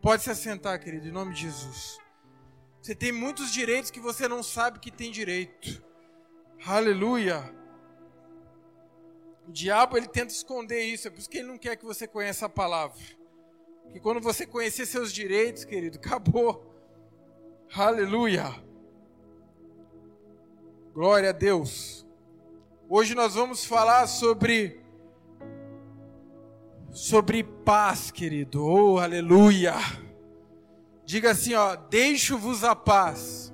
Pode se assentar, querido, em nome de Jesus. Você tem muitos direitos que você não sabe que tem direito. Aleluia. O diabo ele tenta esconder isso, é por isso que ele não quer que você conheça a palavra. Que quando você conhecer seus direitos, querido, acabou. Aleluia. Glória a Deus. Hoje nós vamos falar sobre sobre paz, querido. Oh, aleluia. Diga assim, ó, deixo-vos a paz.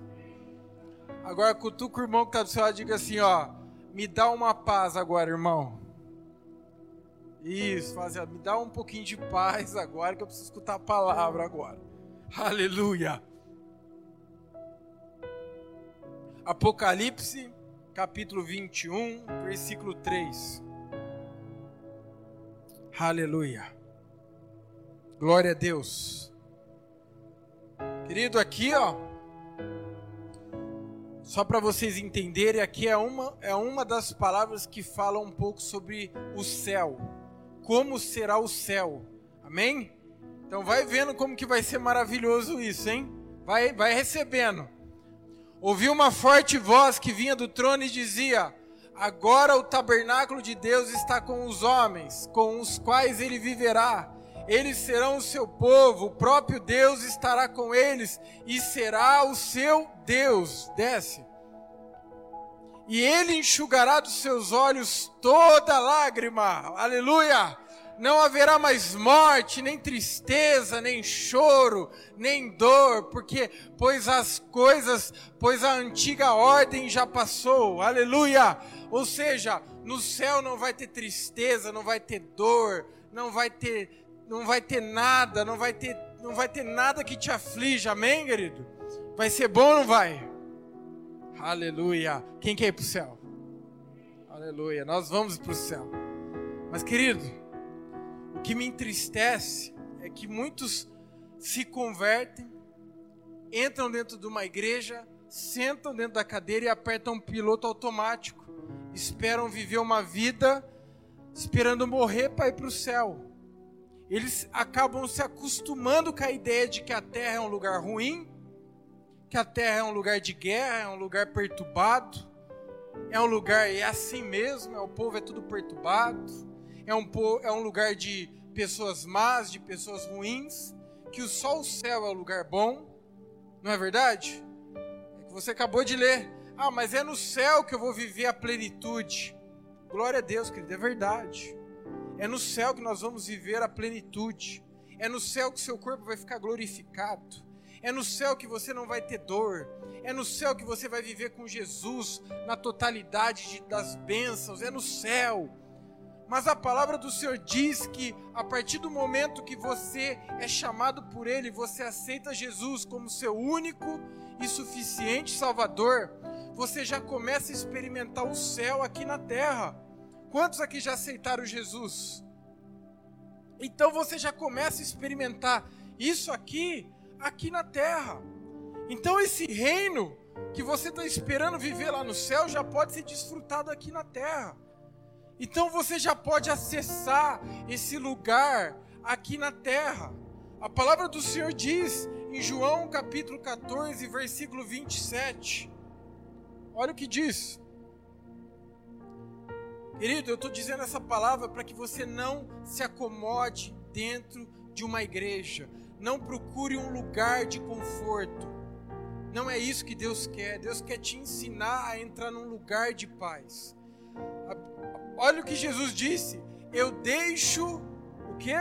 Agora cutuca o irmão que está do seu lado, diga assim, ó, me dá uma paz agora, irmão. Isso, faz, me dá um pouquinho de paz agora que eu preciso escutar a palavra agora. Aleluia. Apocalipse, capítulo 21, versículo 3. Aleluia. Glória a Deus. Querido, aqui, ó, só para vocês entenderem, aqui é uma, é uma das palavras que fala um pouco sobre o céu como será o céu. Amém? Então vai vendo como que vai ser maravilhoso isso, hein? Vai, vai recebendo. Ouvi uma forte voz que vinha do trono e dizia: Agora o tabernáculo de Deus está com os homens, com os quais ele viverá. Eles serão o seu povo, o próprio Deus estará com eles e será o seu Deus. Desce e ele enxugará dos seus olhos toda lágrima. Aleluia! Não haverá mais morte, nem tristeza, nem choro, nem dor, porque pois as coisas, pois a antiga ordem já passou. Aleluia! Ou seja, no céu não vai ter tristeza, não vai ter dor, não vai ter não vai ter nada, não vai ter não vai ter nada que te aflija. Amém, querido? Vai ser bom ou não vai? Aleluia. Quem quer ir para o céu? Aleluia. Nós vamos para o céu. Mas, querido, o que me entristece é que muitos se convertem, entram dentro de uma igreja, sentam dentro da cadeira e apertam um piloto automático. Esperam viver uma vida esperando morrer para ir para o céu. Eles acabam se acostumando com a ideia de que a terra é um lugar ruim, que a terra é um lugar de guerra, é um lugar perturbado, é um lugar, é assim mesmo, é, o povo é tudo perturbado, é um, é um lugar de pessoas más, de pessoas ruins, que só o céu é o lugar bom, não é verdade? É que você acabou de ler. Ah, mas é no céu que eu vou viver a plenitude. Glória a Deus, querido, é verdade. É no céu que nós vamos viver a plenitude. É no céu que seu corpo vai ficar glorificado. É no céu que você não vai ter dor. É no céu que você vai viver com Jesus na totalidade de, das bênçãos. É no céu. Mas a palavra do Senhor diz que a partir do momento que você é chamado por Ele, você aceita Jesus como seu único e suficiente Salvador, você já começa a experimentar o céu aqui na terra. Quantos aqui já aceitaram Jesus? Então você já começa a experimentar isso aqui aqui na terra. Então esse reino que você está esperando viver lá no céu já pode ser desfrutado aqui na terra. Então você já pode acessar esse lugar aqui na terra. A palavra do Senhor diz em João capítulo 14, versículo 27. Olha o que diz. Querido, eu estou dizendo essa palavra para que você não se acomode dentro de uma igreja, não procure um lugar de conforto. Não é isso que Deus quer. Deus quer te ensinar a entrar num lugar de paz. Olha o que Jesus disse: Eu deixo o quê?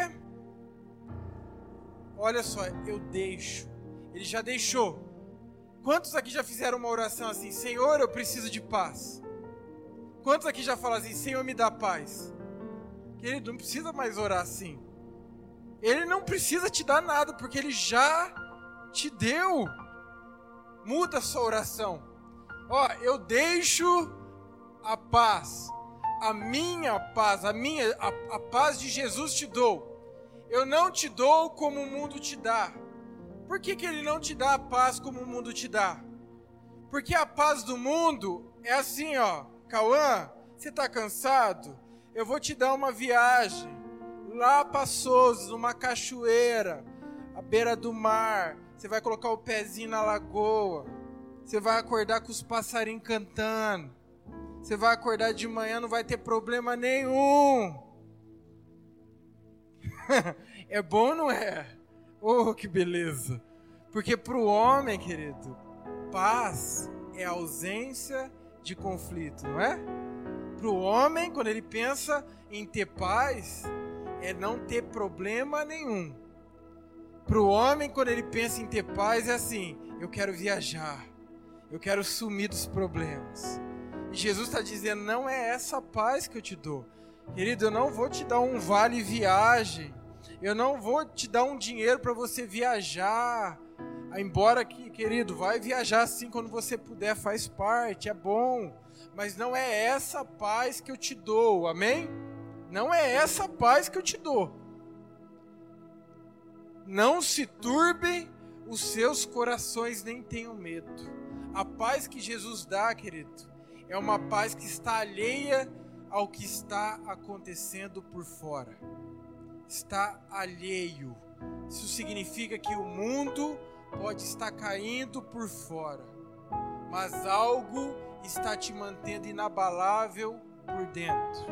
Olha só, eu deixo. Ele já deixou. Quantos aqui já fizeram uma oração assim? Senhor, eu preciso de paz. Quantos aqui já falam assim? Senhor, me dá paz. Querido, não precisa mais orar assim. Ele não precisa te dar nada, porque ele já te deu. Muda a sua oração. Ó, eu deixo a paz, a minha paz, a minha, a, a paz de Jesus te dou. Eu não te dou como o mundo te dá. Por que, que ele não te dá a paz como o mundo te dá? Porque a paz do mundo é assim, ó. Cauã, você está cansado? Eu vou te dar uma viagem lá passoso, numa cachoeira. à beira do mar, você vai colocar o pezinho na lagoa, você vai acordar com os passarinhos cantando, você vai acordar de manhã, não vai ter problema nenhum. é bom, não é? Oh, que beleza! Porque para o homem, querido, paz é ausência de conflito, não é? Para o homem, quando ele pensa em ter paz, é não ter problema nenhum. Para o homem, quando ele pensa em ter paz, é assim: eu quero viajar, eu quero sumir dos problemas. E Jesus está dizendo: não é essa paz que eu te dou. Querido, eu não vou te dar um vale viagem, eu não vou te dar um dinheiro para você viajar. Embora que, querido, vai viajar assim quando você puder, faz parte, é bom. Mas não é essa paz que eu te dou, amém? Não é essa paz que eu te dou. Não se turbem os seus corações, nem tenham medo. A paz que Jesus dá, querido, é uma paz que está alheia ao que está acontecendo por fora. Está alheio. Isso significa que o mundo pode estar caindo por fora, mas algo está te mantendo inabalável por dentro.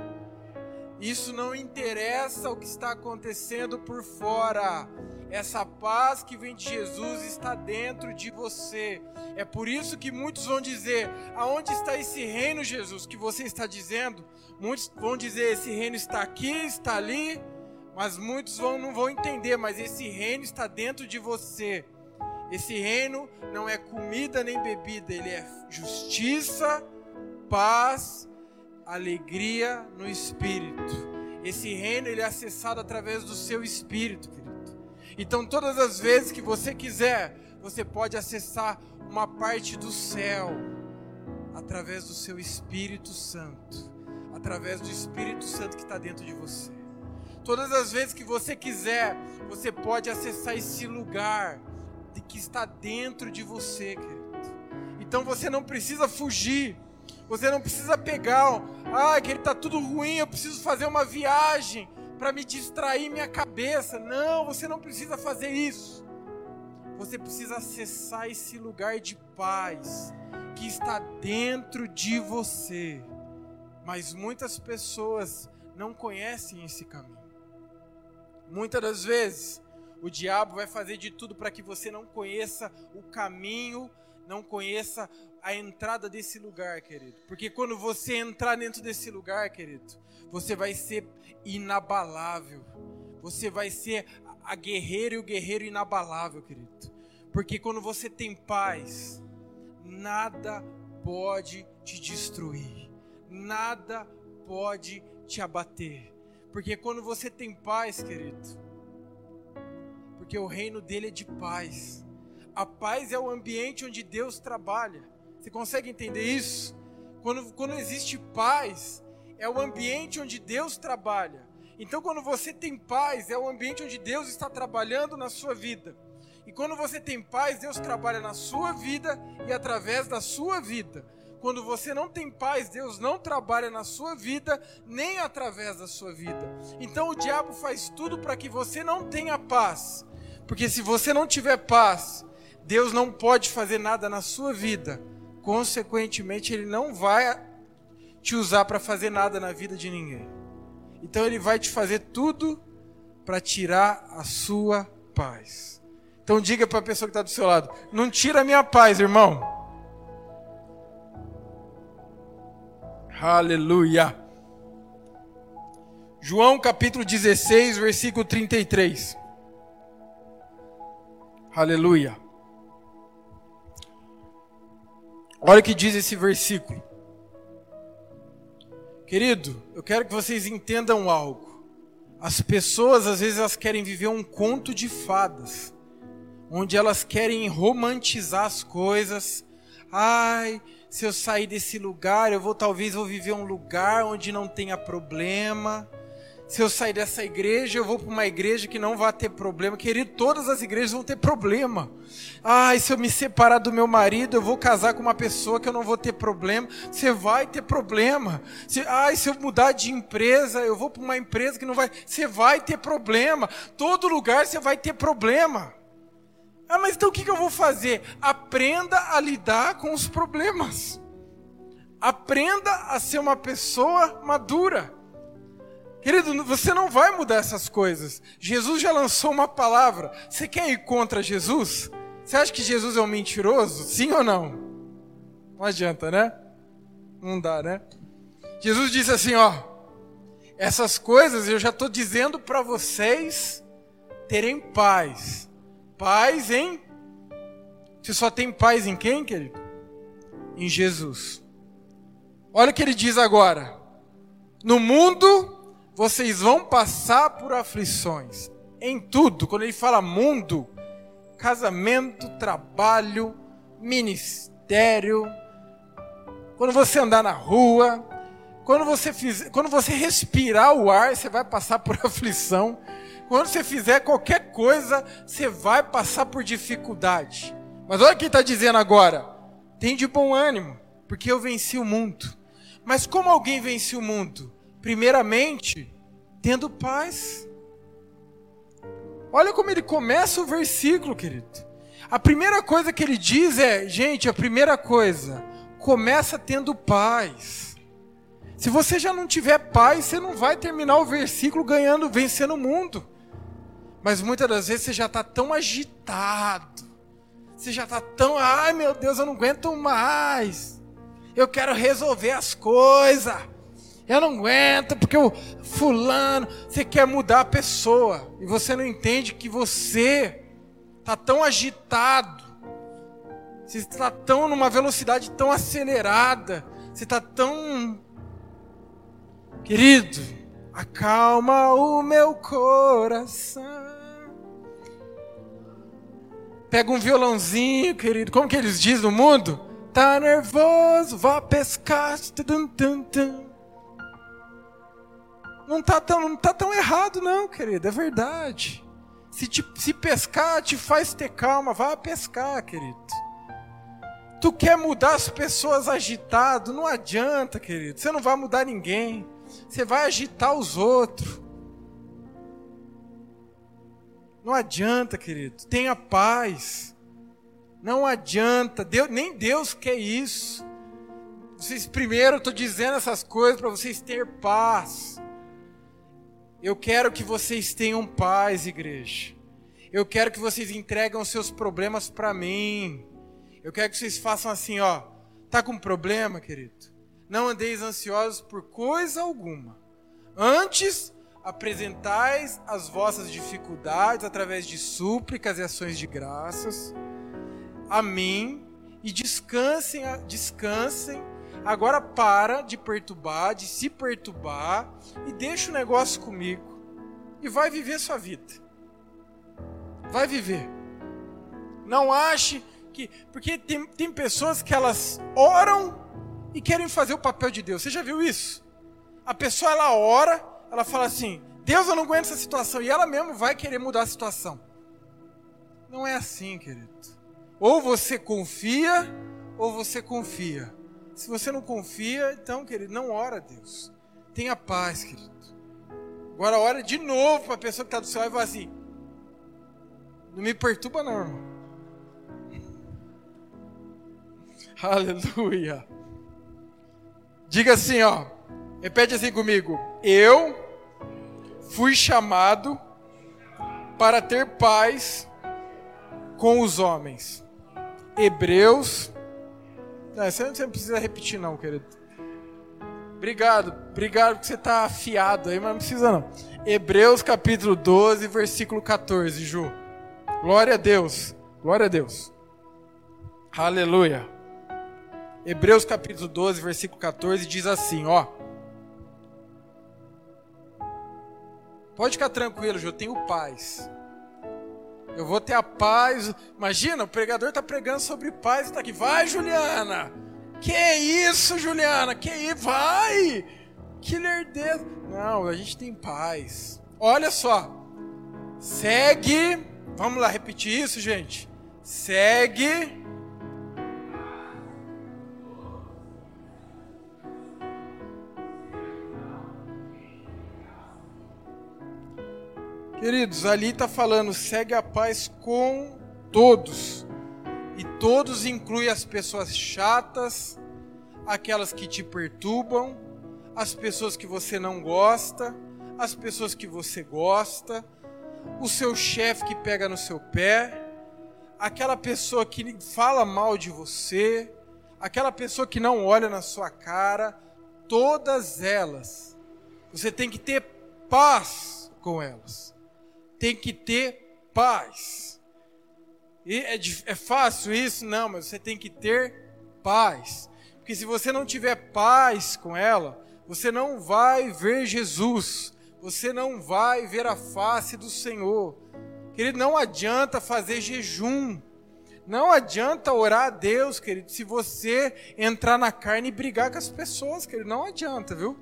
Isso não interessa o que está acontecendo por fora. Essa paz que vem de Jesus está dentro de você. É por isso que muitos vão dizer: aonde está esse reino, Jesus, que você está dizendo? Muitos vão dizer: esse reino está aqui, está ali. Mas muitos vão, não vão entender, mas esse reino está dentro de você. Esse reino não é comida nem bebida, ele é justiça, paz, alegria no espírito. Esse reino ele é acessado através do seu espírito, querido. Então, todas as vezes que você quiser, você pode acessar uma parte do céu através do seu Espírito Santo, através do Espírito Santo que está dentro de você. Todas as vezes que você quiser, você pode acessar esse lugar de que está dentro de você, querido. Então você não precisa fugir. Você não precisa pegar, ah, que ele está tudo ruim, eu preciso fazer uma viagem para me distrair minha cabeça. Não, você não precisa fazer isso. Você precisa acessar esse lugar de paz que está dentro de você. Mas muitas pessoas não conhecem esse caminho. Muitas das vezes o diabo vai fazer de tudo para que você não conheça o caminho, não conheça a entrada desse lugar, querido. Porque quando você entrar dentro desse lugar, querido, você vai ser inabalável. Você vai ser a guerreira e o guerreiro inabalável, querido. Porque quando você tem paz, nada pode te destruir. Nada pode te abater. Porque quando você tem paz, querido, porque o reino dele é de paz. A paz é o ambiente onde Deus trabalha. Você consegue entender isso? Quando, quando existe paz, é o ambiente onde Deus trabalha. Então, quando você tem paz, é o ambiente onde Deus está trabalhando na sua vida. E quando você tem paz, Deus trabalha na sua vida e através da sua vida. Quando você não tem paz, Deus não trabalha na sua vida, nem através da sua vida. Então o diabo faz tudo para que você não tenha paz. Porque se você não tiver paz, Deus não pode fazer nada na sua vida. Consequentemente, Ele não vai te usar para fazer nada na vida de ninguém. Então, Ele vai te fazer tudo para tirar a sua paz. Então, diga para a pessoa que está do seu lado: não tira a minha paz, irmão. Aleluia. João capítulo 16, versículo 33. Aleluia. Olha o que diz esse versículo. Querido, eu quero que vocês entendam algo. As pessoas, às vezes, elas querem viver um conto de fadas, onde elas querem romantizar as coisas. Ai, se eu sair desse lugar, eu vou talvez vou viver um lugar onde não tenha problema se eu sair dessa igreja, eu vou para uma igreja que não vai ter problema. Querido, todas as igrejas vão ter problema. Ai, se eu me separar do meu marido, eu vou casar com uma pessoa que eu não vou ter problema. Você vai ter problema. Se, ai, se eu mudar de empresa, eu vou para uma empresa que não vai. Você vai ter problema. Todo lugar você vai ter problema. Então o que eu vou fazer? Aprenda a lidar com os problemas. Aprenda a ser uma pessoa madura. Querido, você não vai mudar essas coisas. Jesus já lançou uma palavra. Você quer ir contra Jesus? Você acha que Jesus é um mentiroso? Sim ou não? Não adianta, né? Não dá, né? Jesus disse assim, ó: Essas coisas eu já estou dizendo para vocês terem paz. Paz em Você só tem paz em quem, querido? Em Jesus. Olha o que ele diz agora. No mundo vocês vão passar por aflições. Em tudo, quando ele fala mundo, casamento, trabalho, ministério, quando você andar na rua, quando você, fizer, quando você respirar o ar, você vai passar por aflição. Quando você fizer qualquer coisa, você vai passar por dificuldade. Mas olha o que está dizendo agora: tem de bom ânimo, porque eu venci o mundo. Mas como alguém vence o mundo? Primeiramente, tendo paz. Olha como ele começa o versículo, querido. A primeira coisa que ele diz é, gente, a primeira coisa, começa tendo paz. Se você já não tiver paz, você não vai terminar o versículo ganhando, vencendo o mundo. Mas muitas das vezes você já está tão agitado, você já está tão, ai meu Deus, eu não aguento mais. Eu quero resolver as coisas. Eu não aguento porque o fulano, você quer mudar a pessoa e você não entende que você está tão agitado, você está tão numa velocidade tão acelerada, você está tão querido, acalma o meu coração. Pega um violãozinho, querido. Como que eles dizem no mundo? Tá nervoso, vá pescar. Não está tão, não tá tão errado, não, querido, é verdade. Se, te, se pescar te faz ter calma, vá pescar, querido. Tu quer mudar as pessoas agitado, não adianta, querido. Você não vai mudar ninguém. Você vai agitar os outros. Não adianta, querido. Tenha paz. Não adianta. Deus, nem Deus quer isso. Vocês primeiro, eu estou dizendo essas coisas para vocês terem paz. Eu quero que vocês tenham paz, igreja. Eu quero que vocês entreguem os seus problemas para mim. Eu quero que vocês façam assim, ó. Tá com problema, querido? Não andeis ansiosos por coisa alguma. Antes, apresentais as vossas dificuldades através de súplicas e ações de graças a mim e descansem, descansem Agora para de perturbar, de se perturbar e deixa o negócio comigo e vai viver sua vida. Vai viver. Não ache que. Porque tem, tem pessoas que elas oram e querem fazer o papel de Deus. Você já viu isso? A pessoa ela ora, ela fala assim: Deus, eu não aguento essa situação. E ela mesmo vai querer mudar a situação. Não é assim, querido. Ou você confia, ou você confia. Se você não confia, então, querido, não ora a Deus. Tenha paz, querido. Agora ora de novo para a pessoa que está do céu e fala assim: Não me perturba, não, irmão. Aleluia. Diga assim, ó. Repete assim comigo. Eu fui chamado para ter paz com os homens. Hebreus não, você não precisa repetir, não, querido. Obrigado, obrigado que você está afiado aí, mas não precisa não. Hebreus capítulo 12, versículo 14, Ju. Glória a Deus, glória a Deus. Aleluia. Hebreus capítulo 12, versículo 14 diz assim, ó. Pode ficar tranquilo, eu tenho paz. Eu vou ter a paz. Imagina, o pregador está pregando sobre paz e está aqui. Vai, Juliana! Que isso, Juliana? Que isso? Vai! Que lerdeza! Não, a gente tem paz. Olha só. Segue. Vamos lá repetir isso, gente. Segue Queridos, ali está falando, segue a paz com Todos. E todos incluem as pessoas chatas, aquelas que te perturbam, as pessoas que você não gosta, as pessoas que você gosta, o seu chefe que pega no seu pé, aquela pessoa que fala mal de você, aquela pessoa que não olha na sua cara, todas elas. Você tem que ter paz com elas. Tem que ter paz. E é, é fácil isso? Não, mas você tem que ter paz. Porque se você não tiver paz com ela, você não vai ver Jesus. Você não vai ver a face do Senhor. Querido, não adianta fazer jejum. Não adianta orar a Deus, querido, se você entrar na carne e brigar com as pessoas, querido. Não adianta, viu?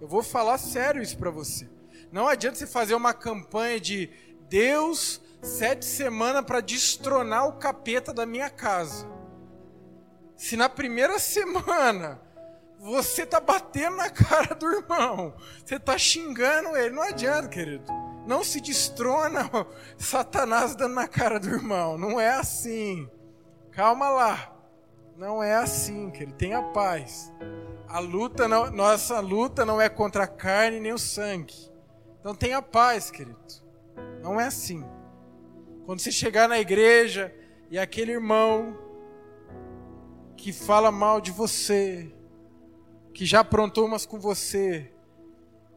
Eu vou falar sério isso para você. Não adianta você fazer uma campanha de Deus sete semanas para destronar o capeta da minha casa. Se na primeira semana você tá batendo na cara do irmão, você tá xingando ele, não adianta, querido. Não se destrona Satanás dando na cara do irmão. Não é assim. Calma lá. Não é assim, querido. Tenha paz. A luta, não, nossa luta não é contra a carne nem o sangue. Então tenha paz, querido. Não é assim. Quando você chegar na igreja e aquele irmão que fala mal de você, que já aprontou umas com você,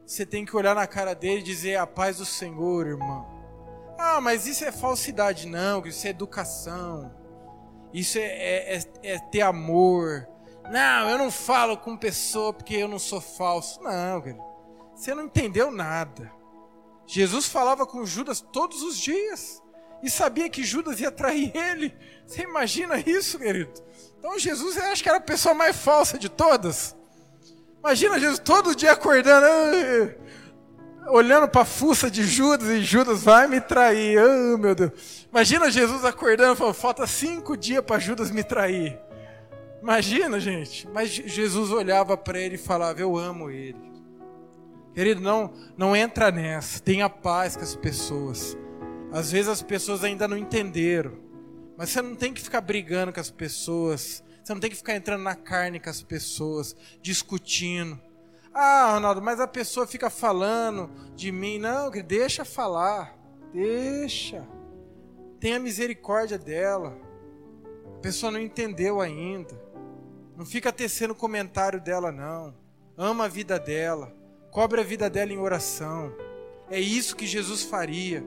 você tem que olhar na cara dele e dizer a paz do Senhor, irmão. Ah, mas isso é falsidade, não, isso é educação. Isso é, é, é, é ter amor. Não, eu não falo com pessoa porque eu não sou falso. Não, cara. Você não entendeu nada. Jesus falava com Judas todos os dias e sabia que Judas ia trair ele. Você imagina isso, querido? Então Jesus, eu acho que era a pessoa mais falsa de todas. Imagina Jesus todo dia acordando, olhando para a fuça de Judas e Judas vai me trair. Oh, meu Deus. Imagina Jesus acordando e falando: falta cinco dias para Judas me trair. Imagina, gente. Mas Jesus olhava para ele e falava: Eu amo ele. Querido, não, não entra nessa. Tenha paz com as pessoas. Às vezes as pessoas ainda não entenderam. Mas você não tem que ficar brigando com as pessoas. Você não tem que ficar entrando na carne com as pessoas, discutindo. Ah, Ronaldo, mas a pessoa fica falando de mim. Não, deixa falar. Deixa. Tenha misericórdia dela. A pessoa não entendeu ainda. Não fica tecendo comentário dela, não. Ama a vida dela. Cobre a vida dela em oração. É isso que Jesus faria.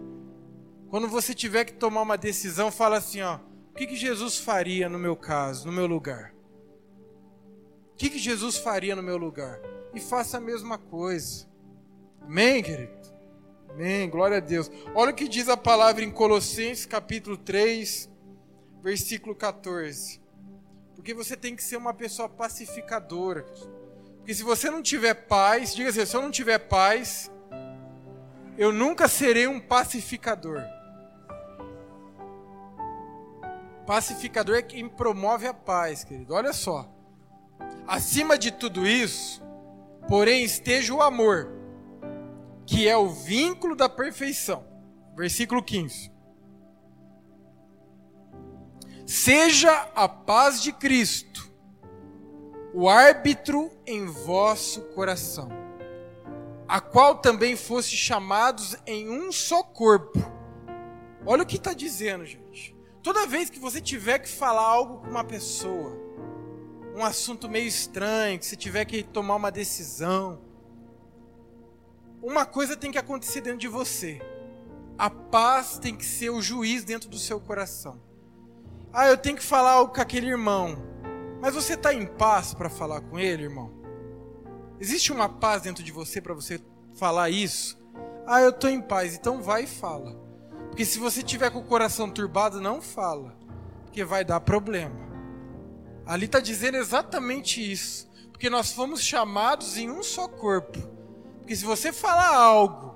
Quando você tiver que tomar uma decisão, fala assim, ó. O que, que Jesus faria no meu caso, no meu lugar? O que, que Jesus faria no meu lugar? E faça a mesma coisa. Amém, querido? Amém, glória a Deus. Olha o que diz a palavra em Colossenses capítulo 3, versículo 14. Porque você tem que ser uma pessoa pacificadora. Porque se você não tiver paz, diga assim, se eu não tiver paz, eu nunca serei um pacificador. Pacificador é quem promove a paz, querido. Olha só. Acima de tudo isso, porém, esteja o amor, que é o vínculo da perfeição. Versículo 15. Seja a paz de Cristo o árbitro em vosso coração, a qual também fosse chamados em um só corpo. Olha o que está dizendo, gente. Toda vez que você tiver que falar algo com uma pessoa, um assunto meio estranho, que você tiver que tomar uma decisão, uma coisa tem que acontecer dentro de você. A paz tem que ser o juiz dentro do seu coração. Ah, eu tenho que falar algo com aquele irmão. Mas você está em paz para falar com ele, irmão? Existe uma paz dentro de você para você falar isso? Ah, eu estou em paz. Então vai e fala. Porque se você tiver com o coração turbado, não fala, porque vai dar problema. Ali está dizendo exatamente isso, porque nós fomos chamados em um só corpo. Porque se você falar algo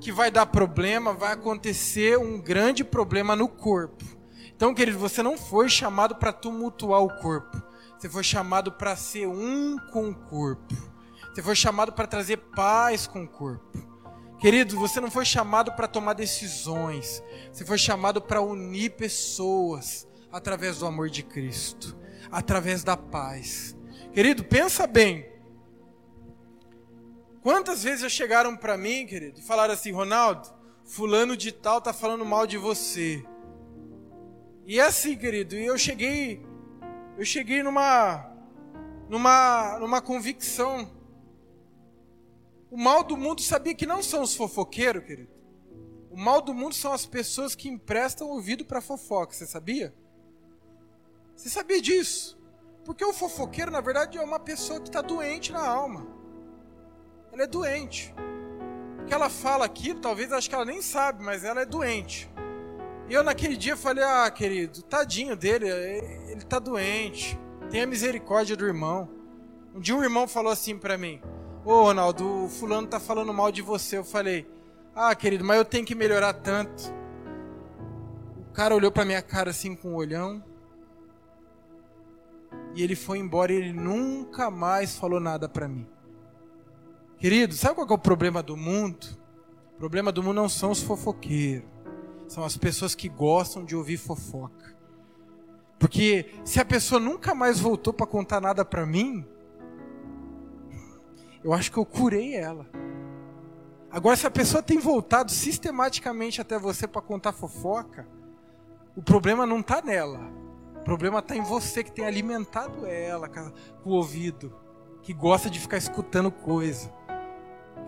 que vai dar problema, vai acontecer um grande problema no corpo. Então, querido, você não foi chamado para tumultuar o corpo. Você foi chamado para ser um com o corpo. Você foi chamado para trazer paz com o corpo. Querido, você não foi chamado para tomar decisões, você foi chamado para unir pessoas através do amor de Cristo, através da paz. Querido, pensa bem. Quantas vezes já chegaram para mim, querido, e falaram assim: Ronaldo, fulano de tal tá falando mal de você. E é assim, querido, eu cheguei, eu cheguei numa, numa, numa convicção. O mal do mundo sabia que não são os fofoqueiros, querido. O mal do mundo são as pessoas que emprestam ouvido para fofoca, você sabia? Você sabia disso? Porque o fofoqueiro, na verdade, é uma pessoa que está doente na alma. Ela é doente. O que ela fala aqui, talvez acho que ela nem sabe, mas ela é doente. E eu naquele dia falei, ah, querido, tadinho dele, ele tá doente. Tenha misericórdia do irmão. Um dia um irmão falou assim para mim, ô Ronaldo, o fulano tá falando mal de você. Eu falei, ah, querido, mas eu tenho que melhorar tanto. O cara olhou pra minha cara assim com um olhão. E ele foi embora e ele nunca mais falou nada para mim. Querido, sabe qual é o problema do mundo? O problema do mundo não são os fofoqueiros. São as pessoas que gostam de ouvir fofoca. Porque se a pessoa nunca mais voltou para contar nada para mim, eu acho que eu curei ela. Agora, se a pessoa tem voltado sistematicamente até você para contar fofoca, o problema não está nela. O problema está em você que tem alimentado ela com o ouvido, que gosta de ficar escutando coisa.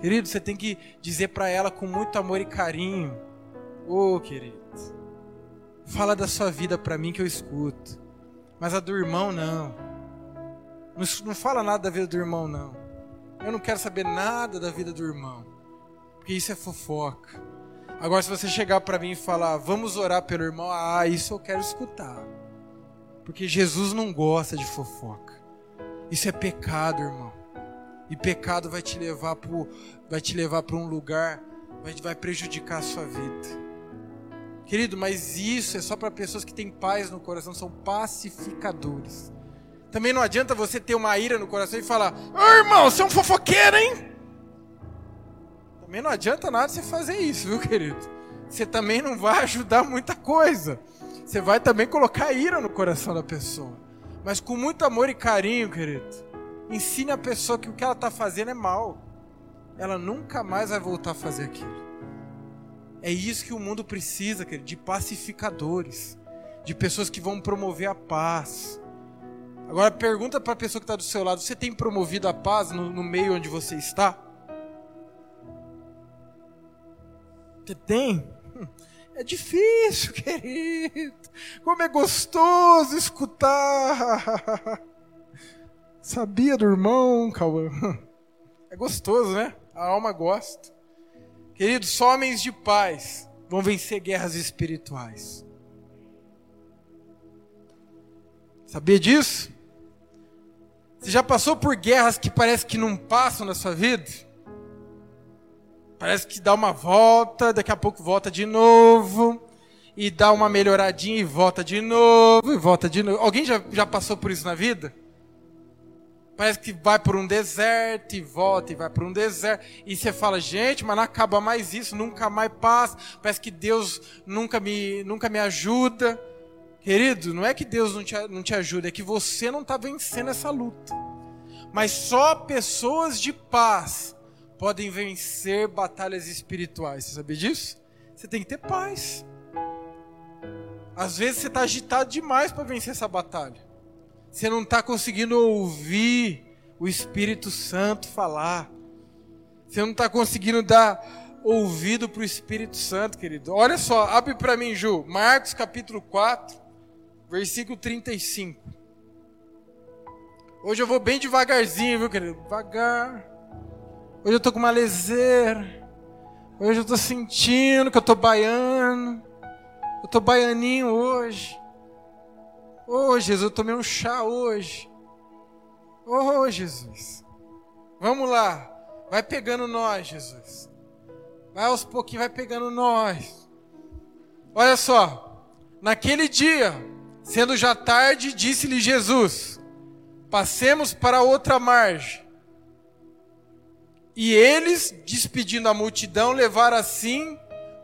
Querido, você tem que dizer para ela com muito amor e carinho: Ô, oh, querido, fala da sua vida para mim que eu escuto. Mas a do irmão, não. não. Fala nada da vida do irmão, não. Eu não quero saber nada da vida do irmão. Porque isso é fofoca. Agora, se você chegar para mim e falar, vamos orar pelo irmão, ah, isso eu quero escutar. Porque Jesus não gosta de fofoca. Isso é pecado, irmão. E pecado vai te levar para vai te levar para um lugar, vai, vai prejudicar a sua vida. Querido, mas isso é só para pessoas que têm paz no coração, são pacificadores. Também não adianta você ter uma ira no coração e falar: Ô irmão, você é um fofoqueiro, hein? Também não adianta nada você fazer isso, viu, querido? Você também não vai ajudar muita coisa. Você vai também colocar ira no coração da pessoa. Mas com muito amor e carinho, querido. Ensine a pessoa que o que ela está fazendo é mal. Ela nunca mais vai voltar a fazer aquilo. É isso que o mundo precisa, querido, de pacificadores, de pessoas que vão promover a paz. Agora pergunta para a pessoa que está do seu lado: você tem promovido a paz no, no meio onde você está? Você tem? É difícil, querido. Como é gostoso escutar. Sabia do irmão, Cauã? É gostoso, né? A alma gosta. Queridos, homens de paz vão vencer guerras espirituais. Sabia disso? Você já passou por guerras que parece que não passam na sua vida? Parece que dá uma volta, daqui a pouco volta de novo, e dá uma melhoradinha e volta de novo, e volta de novo. Alguém já, já passou por isso na vida? Parece que vai por um deserto e volta e vai por um deserto. E você fala, gente, mas não acaba mais isso, nunca mais passa. Parece que Deus nunca me, nunca me ajuda. Querido, não é que Deus não te, não te ajuda, é que você não está vencendo essa luta. Mas só pessoas de paz podem vencer batalhas espirituais. Você sabia disso? Você tem que ter paz. Às vezes você está agitado demais para vencer essa batalha. Você não está conseguindo ouvir o Espírito Santo falar. Você não está conseguindo dar ouvido para o Espírito Santo, querido. Olha só, abre para mim, Ju. Marcos capítulo 4, versículo 35. Hoje eu vou bem devagarzinho, viu, querido? Devagar. Hoje eu tô com uma leseira. Hoje eu tô sentindo que eu tô baiano. Eu tô baianinho hoje. Oh, Jesus, eu tomei um chá hoje. Oh, Jesus. Vamos lá. Vai pegando nós, Jesus. Vai aos pouquinhos, vai pegando nós. Olha só. Naquele dia, sendo já tarde, disse-lhe Jesus: Passemos para outra margem. E eles, despedindo a multidão, levaram assim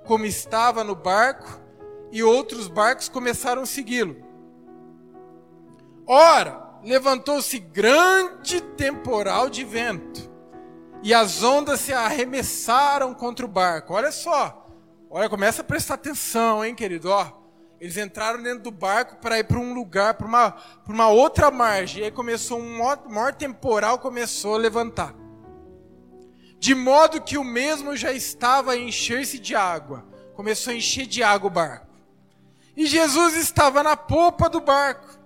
como estava no barco, e outros barcos começaram a segui-lo. Ora, levantou-se grande temporal de vento, e as ondas se arremessaram contra o barco. Olha só, olha, começa a prestar atenção, hein, querido? Ó, eles entraram dentro do barco para ir para um lugar, para uma, uma outra margem. E aí começou um maior temporal, começou a levantar. De modo que o mesmo já estava a encher-se de água. Começou a encher de água o barco. E Jesus estava na popa do barco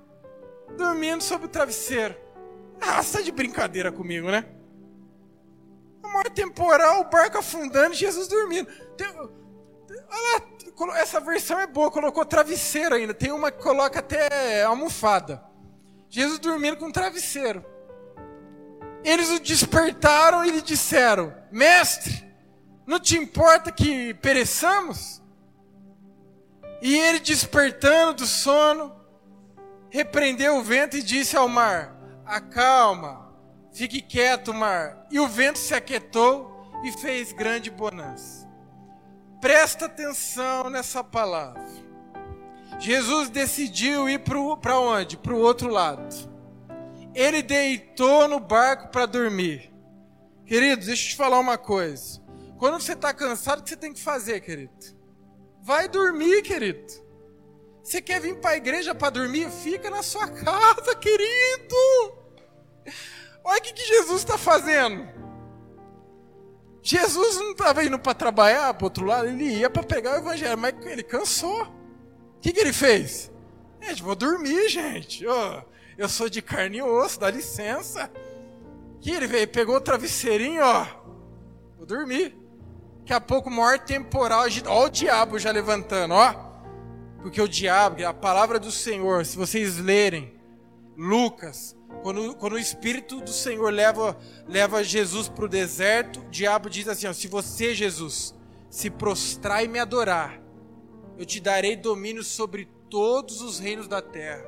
dormindo sobre o travesseiro. Ah, você tá de brincadeira comigo, né? A maior temporal, o barco afundando Jesus dormindo. Tem, olha lá, essa versão é boa, colocou travesseiro ainda. Tem uma que coloca até almofada. Jesus dormindo com travesseiro. Eles o despertaram e lhe disseram: Mestre, não te importa que pereçamos? E ele, despertando do sono, repreendeu o vento e disse ao mar: Acalma, fique quieto, mar. E o vento se aquietou e fez grande bonança. Presta atenção nessa palavra. Jesus decidiu ir para onde? Para o outro lado. Ele deitou no barco para dormir. Queridos, deixa eu te falar uma coisa. Quando você está cansado, o que você tem que fazer, querido? Vai dormir, querido. Você quer vir para a igreja para dormir? Fica na sua casa, querido. Olha o que, que Jesus está fazendo. Jesus não estava indo para trabalhar para outro lado, ele ia para pegar o evangelho, mas ele cansou. O que, que ele fez? Gente, vou dormir, gente. Oh, eu sou de carne e osso, dá licença. Que ele veio, pegou o travesseirinho, ó. Vou dormir. Daqui a pouco, maior temporal, ó o diabo já levantando, ó. Porque o diabo, a palavra do Senhor, se vocês lerem Lucas, quando, quando o Espírito do Senhor leva, leva Jesus para o deserto, o diabo diz assim: ó, se você, Jesus, se prostrar e me adorar, eu te darei domínio sobre todos os reinos da terra.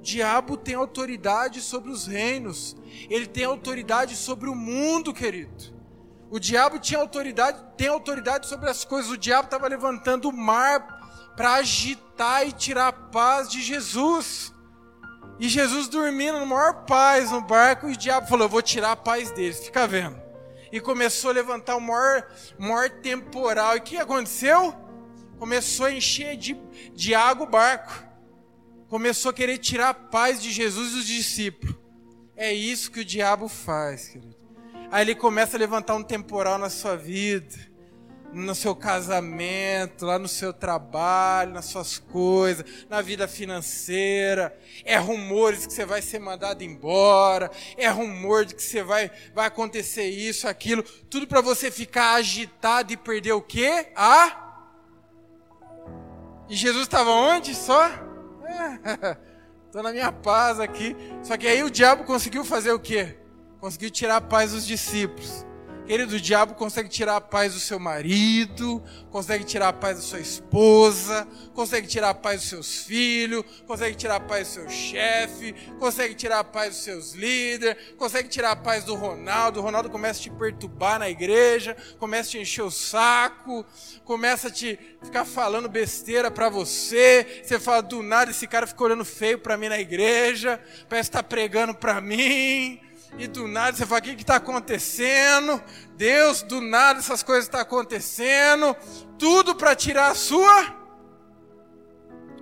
Diabo tem autoridade sobre os reinos, ele tem autoridade sobre o mundo, querido. O diabo tinha autoridade, tem autoridade sobre as coisas. O diabo estava levantando o mar para agitar e tirar a paz de Jesus. E Jesus dormindo no maior paz no barco, e o diabo falou: Eu vou tirar a paz deles, fica vendo. E começou a levantar o maior, maior temporal. E o que aconteceu? Começou a encher de, de água o barco. Começou a querer tirar a paz de Jesus e dos discípulos. É isso que o diabo faz, querido. Aí ele começa a levantar um temporal na sua vida no seu casamento, lá no seu trabalho, nas suas coisas, na vida financeira. É rumores que você vai ser mandado embora, é rumor de que você vai vai acontecer isso, aquilo, tudo para você ficar agitado e perder o quê? Ah? E Jesus estava onde? Só? Estou na minha paz aqui. Só que aí o diabo conseguiu fazer o quê? Conseguiu tirar a paz dos discípulos. Querido, o diabo consegue tirar a paz do seu marido, consegue tirar a paz da sua esposa, consegue tirar a paz dos seus filhos, consegue tirar a paz do seu chefe, consegue tirar a paz dos seus líderes, consegue tirar a paz do Ronaldo. O Ronaldo começa a te perturbar na igreja, começa a te encher o saco, começa a te ficar falando besteira para você. Você fala do nada, esse cara fica olhando feio para mim na igreja, parece estar tá pregando para mim e do nada você fala: o que está acontecendo? Deus, do nada essas coisas estão tá acontecendo, tudo para tirar a sua.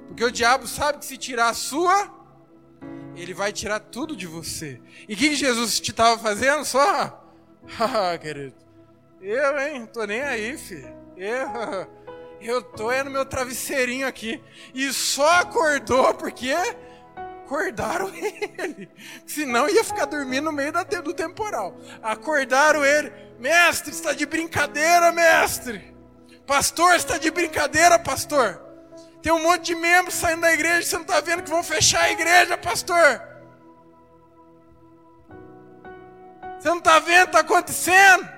Porque o diabo sabe que se tirar a sua, ele vai tirar tudo de você. E o que, que Jesus te estava fazendo? Só? Ah, querido, eu, hein? Tô nem aí, filho. Eu, eu tô é no meu travesseirinho aqui. E só acordou porque acordaram ele. Senão ia ficar dormindo no meio do temporal. Acordaram ele. Mestre, está de brincadeira, mestre. Pastor, está de brincadeira, pastor. Tem um monte de membros saindo da igreja, você não está vendo que vão fechar a igreja, pastor. Você não está vendo, está acontecendo.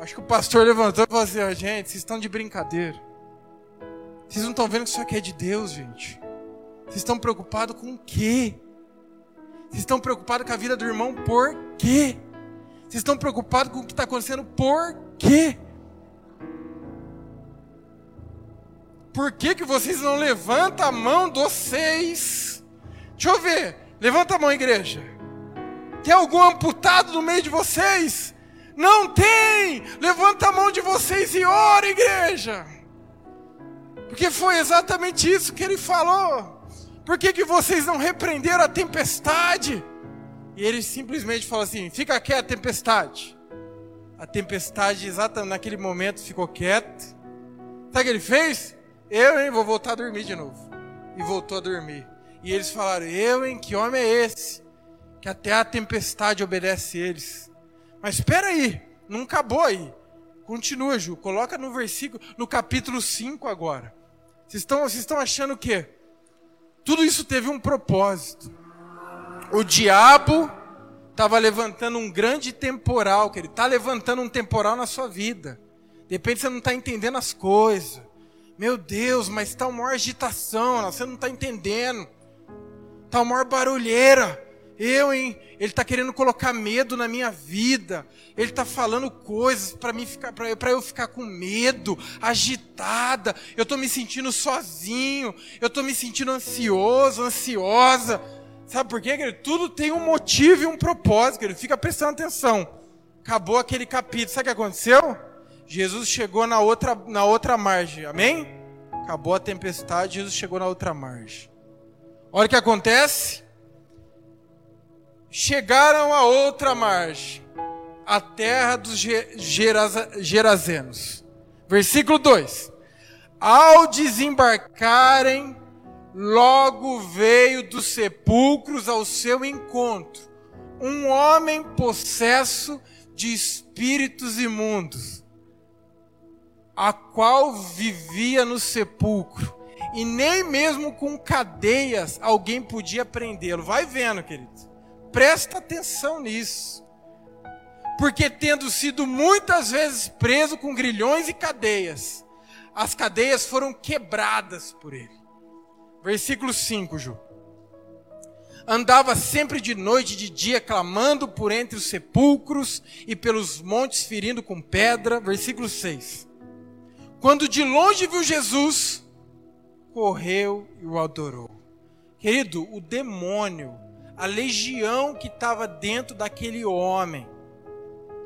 Acho que o pastor levantou e falou assim: gente, vocês estão de brincadeira. Vocês não estão vendo que isso aqui é de Deus, gente. Vocês estão preocupados com o quê? Vocês estão preocupados com a vida do irmão por quê? Vocês estão preocupados com o que está acontecendo? Por quê? Por que, que vocês não levantam a mão de vocês? Deixa eu ver. Levanta a mão, igreja. Tem algum amputado no meio de vocês? Não tem! Levanta a mão de vocês e ora, igreja. Porque foi exatamente isso que ele falou. Por que, que vocês não repreenderam a tempestade? E ele simplesmente falou assim: fica quieto, tempestade. A tempestade, exatamente naquele momento, ficou quieta. Sabe o que ele fez? Eu, hein, vou voltar a dormir de novo. E voltou a dormir. E eles falaram: Eu, hein, que homem é esse? Que até a tempestade obedece eles. Mas espera aí, não acabou aí. Continua, Ju. Coloca no versículo, no capítulo 5 agora. Vocês estão, vocês estão achando o quê? Tudo isso teve um propósito. O diabo estava levantando um grande temporal, que ele está levantando um temporal na sua vida. De repente você não está entendendo as coisas. Meu Deus, mas está uma maior agitação, você não está entendendo. Está uma maior barulheira. Eu, hein? Ele está querendo colocar medo na minha vida. Ele está falando coisas para mim ficar, para eu ficar com medo, agitada. Eu estou me sentindo sozinho. Eu estou me sentindo ansioso, ansiosa. Sabe por quê? Querido? Tudo tem um motivo e um propósito. Ele fica prestando atenção. Acabou aquele capítulo. Sabe o que aconteceu? Jesus chegou na outra, na outra margem. Amém? Acabou a tempestade, Jesus chegou na outra margem. Olha o que acontece. Chegaram a outra margem, a terra dos Gerazenos. Versículo 2: Ao desembarcarem, logo veio dos sepulcros ao seu encontro um homem possesso de espíritos imundos a qual vivia no sepulcro, e nem mesmo com cadeias alguém podia prendê-lo. Vai vendo, querido. Presta atenção nisso. Porque tendo sido muitas vezes preso com grilhões e cadeias, as cadeias foram quebradas por ele. Versículo 5, Ju. Andava sempre de noite e de dia clamando por entre os sepulcros e pelos montes ferindo com pedra. Versículo 6 quando de longe viu Jesus, correu e o adorou. Querido, o demônio, a legião que estava dentro daquele homem,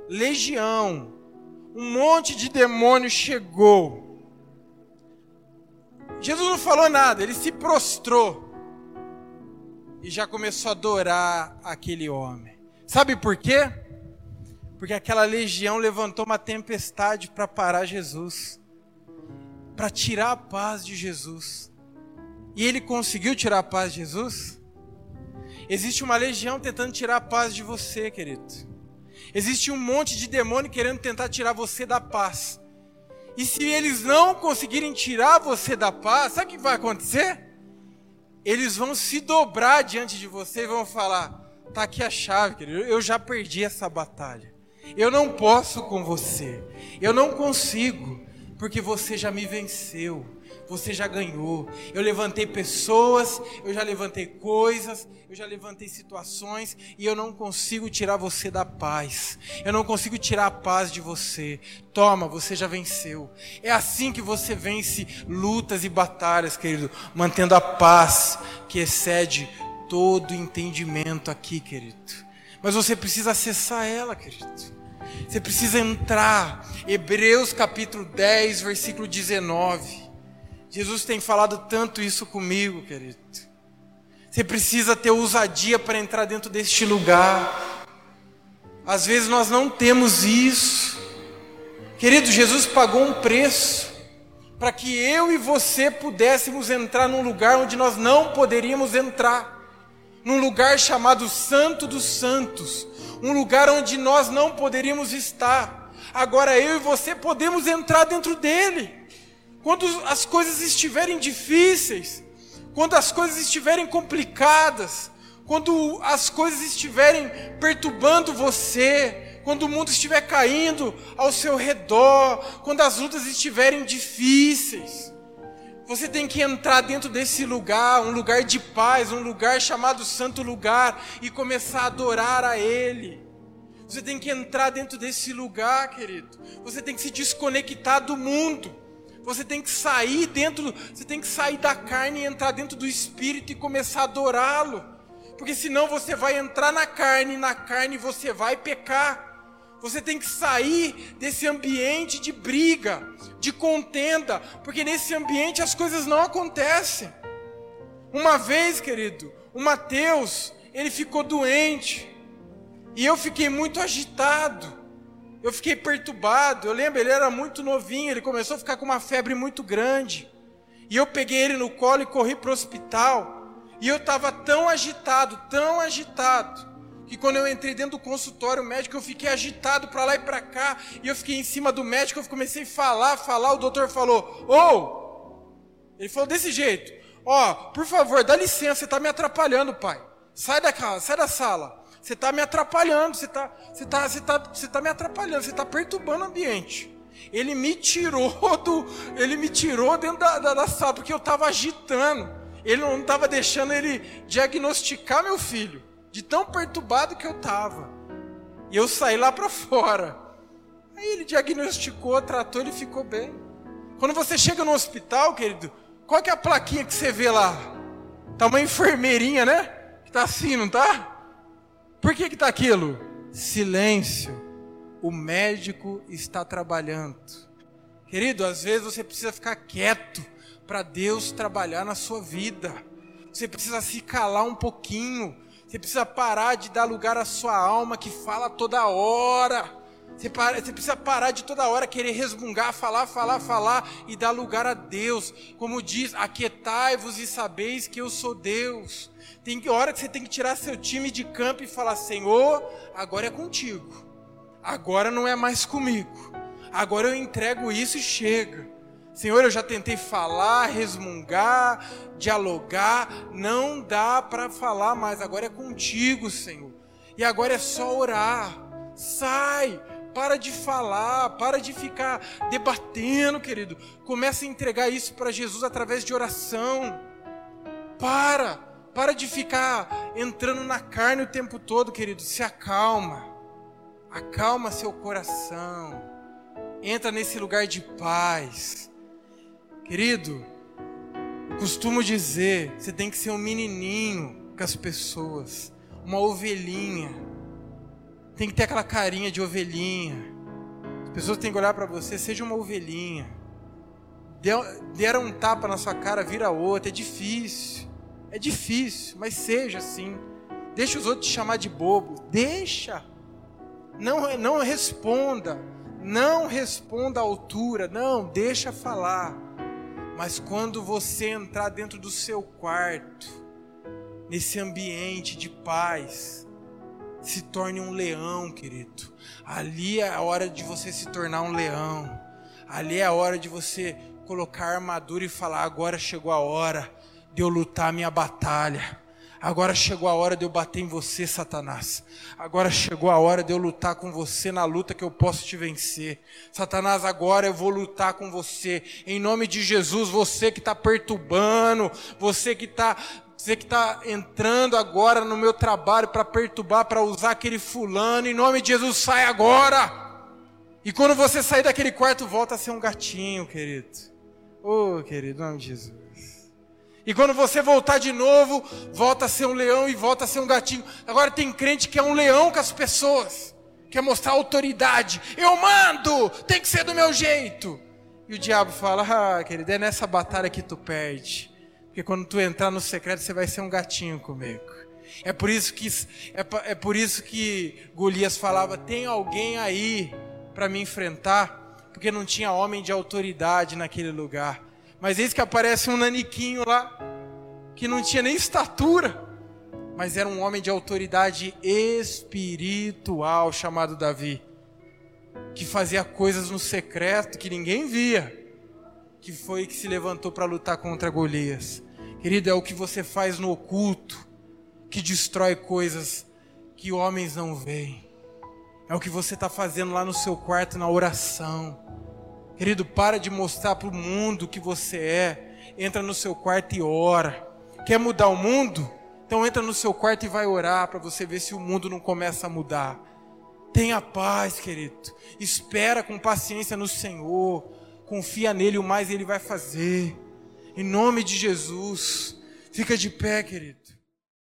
legião, um monte de demônio chegou. Jesus não falou nada, ele se prostrou e já começou a adorar aquele homem. Sabe por quê? Porque aquela legião levantou uma tempestade para parar Jesus para tirar a paz de Jesus. E ele conseguiu tirar a paz de Jesus? Existe uma legião tentando tirar a paz de você, querido. Existe um monte de demônio querendo tentar tirar você da paz. E se eles não conseguirem tirar você da paz, sabe o que vai acontecer? Eles vão se dobrar diante de você e vão falar: tá aqui a chave, querido. Eu já perdi essa batalha. Eu não posso com você. Eu não consigo porque você já me venceu, você já ganhou. Eu levantei pessoas, eu já levantei coisas, eu já levantei situações e eu não consigo tirar você da paz. Eu não consigo tirar a paz de você. Toma, você já venceu. É assim que você vence lutas e batalhas, querido, mantendo a paz que excede todo entendimento aqui, querido. Mas você precisa acessar ela, querido. Você precisa entrar. Hebreus capítulo 10, versículo 19. Jesus tem falado tanto isso comigo, querido. Você precisa ter ousadia para entrar dentro deste lugar. Às vezes nós não temos isso. Querido, Jesus pagou um preço para que eu e você pudéssemos entrar num lugar onde nós não poderíamos entrar. Num lugar chamado Santo dos Santos, um lugar onde nós não poderíamos estar. Agora eu e você podemos entrar dentro dele. Quando as coisas estiverem difíceis, quando as coisas estiverem complicadas, quando as coisas estiverem perturbando você, quando o mundo estiver caindo ao seu redor, quando as lutas estiverem difíceis, você tem que entrar dentro desse lugar, um lugar de paz, um lugar chamado Santo Lugar, e começar a adorar a Ele. Você tem que entrar dentro desse lugar, querido. Você tem que se desconectar do mundo. Você tem que sair dentro, você tem que sair da carne e entrar dentro do espírito e começar a adorá-lo. Porque senão você vai entrar na carne, e na carne você vai pecar. Você tem que sair desse ambiente de briga, de contenda, porque nesse ambiente as coisas não acontecem. Uma vez, querido, o Mateus, ele ficou doente. E eu fiquei muito agitado. Eu fiquei perturbado. Eu lembro, ele era muito novinho, ele começou a ficar com uma febre muito grande. E eu peguei ele no colo e corri para o hospital. E eu estava tão agitado, tão agitado, que quando eu entrei dentro do consultório médico, eu fiquei agitado para lá e para cá, e eu fiquei em cima do médico, eu comecei a falar, falar, o doutor falou: "Ô!" Oh! Ele falou desse jeito: "Ó, oh, por favor, dá licença, você está me atrapalhando, pai. Sai da casa, sai da sala. Você está me atrapalhando, você está você tá, você tá, você tá me atrapalhando, você está perturbando o ambiente." Ele me tirou do, ele me tirou dentro da, da, da sala porque eu estava agitando. Ele não estava deixando ele diagnosticar meu filho de tão perturbado que eu estava. E eu saí lá para fora. Aí ele diagnosticou, tratou, ele ficou bem. Quando você chega no hospital, querido, qual que é a plaquinha que você vê lá? Tá uma enfermeirinha, né? Que tá assim, não tá? Por que que tá aquilo? Silêncio. O médico está trabalhando. Querido, às vezes você precisa ficar quieto para Deus trabalhar na sua vida. Você precisa se calar um pouquinho você precisa parar de dar lugar à sua alma que fala toda hora. Você, para, você, precisa parar de toda hora querer resmungar, falar, falar, falar e dar lugar a Deus. Como diz, aquietai-vos e sabeis que eu sou Deus. Tem hora que você tem que tirar seu time de campo e falar: Senhor, agora é contigo. Agora não é mais comigo. Agora eu entrego isso e chega. Senhor, eu já tentei falar, resmungar, dialogar, não dá para falar mais, agora é contigo, Senhor. E agora é só orar. Sai, para de falar, para de ficar debatendo, querido. Começa a entregar isso para Jesus através de oração. Para, para de ficar entrando na carne o tempo todo, querido. Se acalma. Acalma seu coração. Entra nesse lugar de paz. Querido, costumo dizer, você tem que ser um menininho com as pessoas, uma ovelhinha. Tem que ter aquela carinha de ovelhinha. As pessoas têm que olhar para você, seja uma ovelhinha. Deram um tapa na sua cara, vira outra. É difícil. É difícil, mas seja assim. Deixa os outros te chamar de bobo. Deixa. Não, não responda. Não responda à altura. Não, deixa falar. Mas quando você entrar dentro do seu quarto, nesse ambiente de paz, se torne um leão, querido. Ali é a hora de você se tornar um leão. Ali é a hora de você colocar a armadura e falar: agora chegou a hora de eu lutar a minha batalha. Agora chegou a hora de eu bater em você, Satanás. Agora chegou a hora de eu lutar com você na luta que eu posso te vencer. Satanás, agora eu vou lutar com você. Em nome de Jesus, você que está perturbando, você que está você que está entrando agora no meu trabalho para perturbar, para usar aquele fulano, em nome de Jesus, sai agora. E quando você sair daquele quarto, volta a ser um gatinho, querido. Oh, querido, em nome de Jesus. E quando você voltar de novo, volta a ser um leão e volta a ser um gatinho. Agora tem crente que é um leão com as pessoas, quer mostrar autoridade. Eu mando, tem que ser do meu jeito. E o diabo fala: Ah, querido, é nessa batalha que tu perde. Porque quando tu entrar no secreto, você vai ser um gatinho comigo. É por isso que, é, é por isso que Golias falava: Tem alguém aí para me enfrentar? Porque não tinha homem de autoridade naquele lugar. Mas eis que aparece um naniquinho lá, que não tinha nem estatura, mas era um homem de autoridade espiritual chamado Davi, que fazia coisas no secreto que ninguém via, que foi que se levantou para lutar contra Golias. Querido, é o que você faz no oculto que destrói coisas que homens não veem. É o que você está fazendo lá no seu quarto na oração Querido, para de mostrar para o mundo que você é. Entra no seu quarto e ora. Quer mudar o mundo? Então entra no seu quarto e vai orar para você ver se o mundo não começa a mudar. Tenha paz, querido. Espera com paciência no Senhor. Confia nele, o mais ele vai fazer. Em nome de Jesus. Fica de pé, querido.